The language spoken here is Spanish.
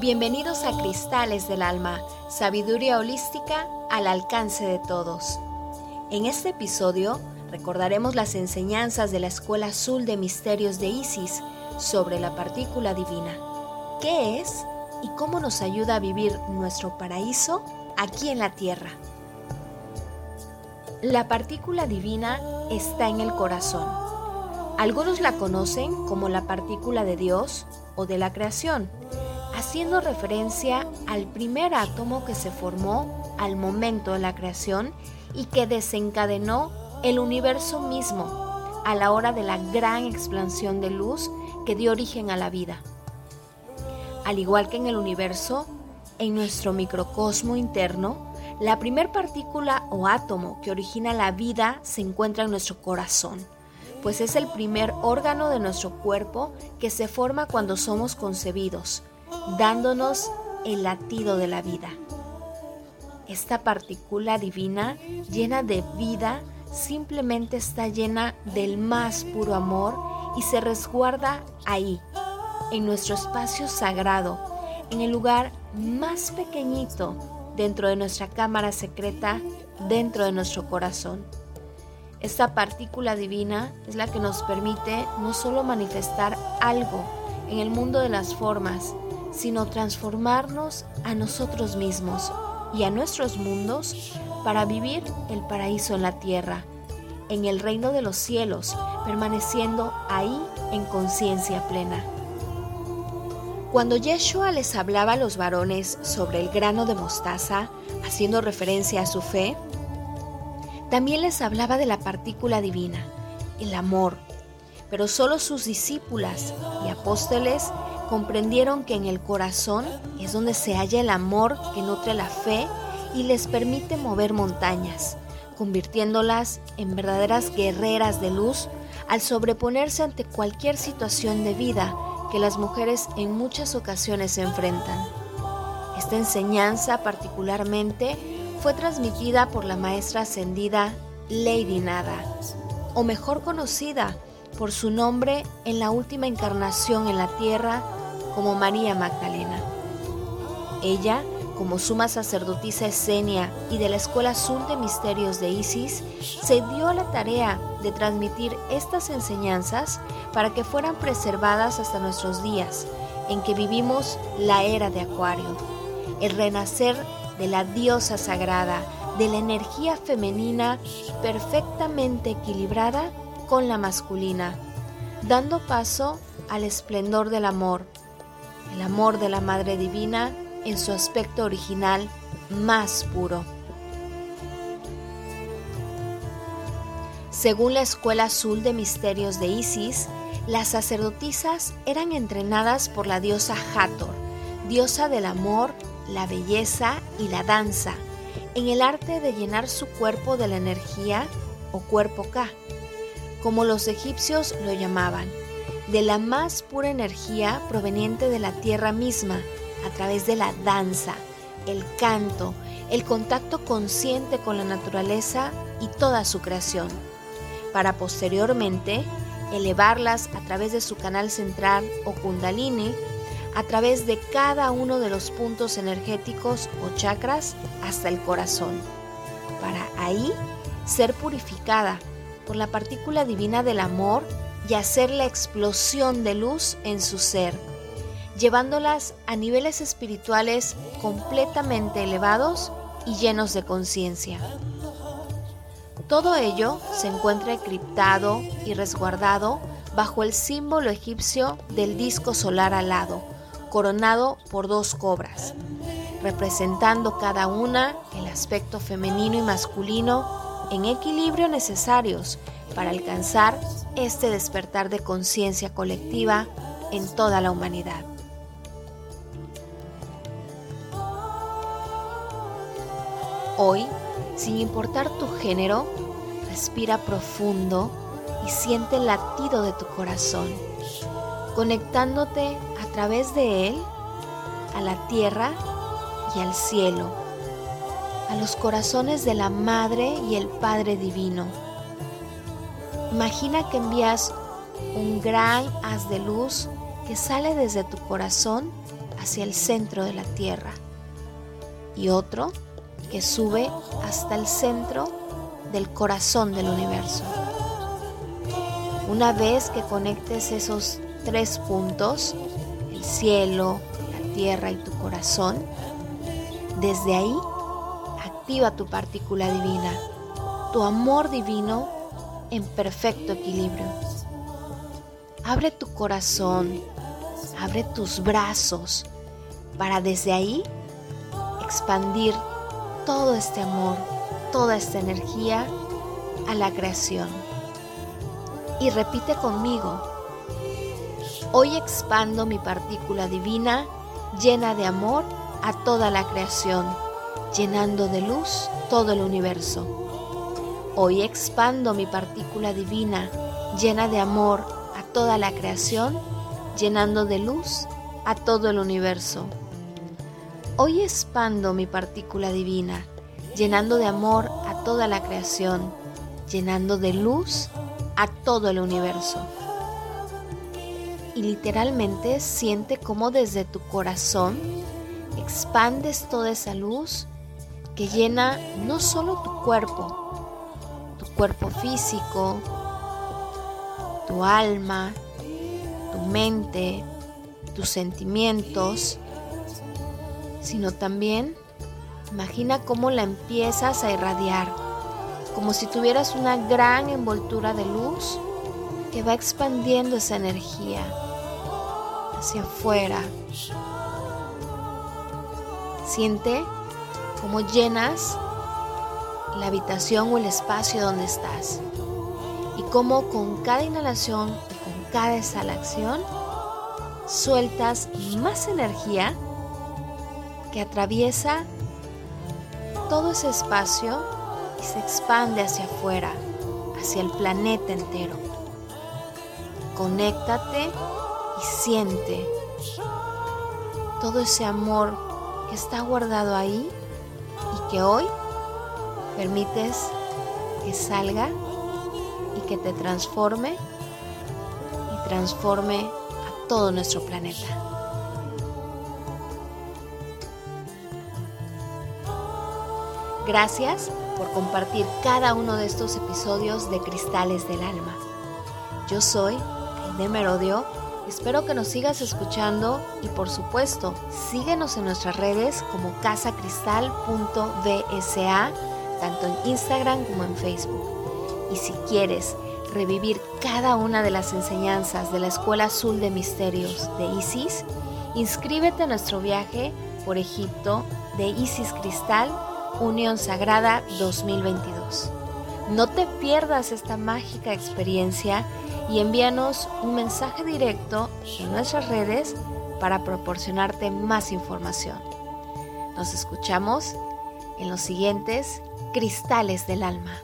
Bienvenidos a Cristales del Alma, sabiduría holística al alcance de todos. En este episodio recordaremos las enseñanzas de la Escuela Azul de Misterios de Isis sobre la partícula divina. ¿Qué es y cómo nos ayuda a vivir nuestro paraíso aquí en la Tierra? La partícula divina está en el corazón. Algunos la conocen como la partícula de Dios o de la creación haciendo referencia al primer átomo que se formó al momento de la creación y que desencadenó el universo mismo a la hora de la gran expansión de luz que dio origen a la vida. Al igual que en el universo, en nuestro microcosmo interno, la primer partícula o átomo que origina la vida se encuentra en nuestro corazón, pues es el primer órgano de nuestro cuerpo que se forma cuando somos concebidos, dándonos el latido de la vida. Esta partícula divina llena de vida simplemente está llena del más puro amor y se resguarda ahí, en nuestro espacio sagrado, en el lugar más pequeñito dentro de nuestra cámara secreta, dentro de nuestro corazón. Esta partícula divina es la que nos permite no solo manifestar algo en el mundo de las formas, sino transformarnos a nosotros mismos y a nuestros mundos para vivir el paraíso en la tierra, en el reino de los cielos, permaneciendo ahí en conciencia plena. Cuando Yeshua les hablaba a los varones sobre el grano de mostaza, haciendo referencia a su fe, también les hablaba de la partícula divina, el amor, pero solo sus discípulas y apóstoles comprendieron que en el corazón es donde se halla el amor que nutre la fe y les permite mover montañas, convirtiéndolas en verdaderas guerreras de luz al sobreponerse ante cualquier situación de vida que las mujeres en muchas ocasiones se enfrentan. Esta enseñanza particularmente fue transmitida por la maestra ascendida Lady Nada, o mejor conocida por su nombre en la última encarnación en la tierra como María Magdalena. Ella, como suma sacerdotisa esenia y de la Escuela Azul de Misterios de Isis, se dio a la tarea de transmitir estas enseñanzas para que fueran preservadas hasta nuestros días, en que vivimos la era de Acuario, el renacer de la diosa sagrada, de la energía femenina perfectamente equilibrada con la masculina, dando paso al esplendor del amor, el amor de la Madre Divina en su aspecto original más puro. Según la Escuela Azul de Misterios de Isis, las sacerdotisas eran entrenadas por la diosa Hathor, diosa del amor, la belleza y la danza, en el arte de llenar su cuerpo de la energía o cuerpo K, como los egipcios lo llamaban, de la más pura energía proveniente de la tierra misma, a través de la danza, el canto, el contacto consciente con la naturaleza y toda su creación, para posteriormente elevarlas a través de su canal central o kundalini, a través de cada uno de los puntos energéticos o chakras hasta el corazón, para ahí ser purificada por la partícula divina del amor y hacer la explosión de luz en su ser, llevándolas a niveles espirituales completamente elevados y llenos de conciencia. Todo ello se encuentra encriptado y resguardado bajo el símbolo egipcio del disco solar alado, coronado por dos cobras, representando cada una el aspecto femenino y masculino en equilibrio necesarios para alcanzar este despertar de conciencia colectiva en toda la humanidad. Hoy, sin importar tu género, respira profundo y siente el latido de tu corazón, conectándote a través de él a la tierra y al cielo, a los corazones de la Madre y el Padre Divino Imagina que envías un gran haz de luz que sale desde tu corazón hacia el centro de la Tierra y otro que sube hasta el centro del corazón del universo. Una vez que conectes esos tres puntos, el cielo, la tierra y tu corazón, desde ahí activa tu partícula divina, tu amor divino en perfecto equilibrio. Abre tu corazón, abre tus brazos para desde ahí expandir todo este amor, toda esta energía a la creación. Y repite conmigo, hoy expando mi partícula divina llena de amor a toda la creación, llenando de luz todo el universo. Hoy expando mi partícula divina llena de amor a toda la creación, llenando de luz a todo el universo. Hoy expando mi partícula divina, llenando de amor a toda la creación, llenando de luz a todo el universo. Y literalmente siente cómo desde tu corazón expandes toda esa luz que llena no solo tu cuerpo, cuerpo físico, tu alma, tu mente, tus sentimientos, sino también imagina cómo la empiezas a irradiar, como si tuvieras una gran envoltura de luz que va expandiendo esa energía hacia afuera. Siente cómo llenas la habitación o el espacio donde estás y cómo con cada inhalación y con cada exhalación sueltas más energía que atraviesa todo ese espacio y se expande hacia afuera, hacia el planeta entero. Conéctate y siente todo ese amor que está guardado ahí y que hoy permites que salga y que te transforme y transforme a todo nuestro planeta. Gracias por compartir cada uno de estos episodios de Cristales del Alma. Yo soy Aide Merodio. Espero que nos sigas escuchando y por supuesto síguenos en nuestras redes como casacristal.bsa, tanto en Instagram como en Facebook. Y si quieres revivir cada una de las enseñanzas de la Escuela Azul de Misterios de Isis, inscríbete a nuestro viaje por Egipto de Isis Cristal Unión Sagrada 2022. No te pierdas esta mágica experiencia y envíanos un mensaje directo en nuestras redes para proporcionarte más información. Nos escuchamos en los siguientes Cristales del Alma.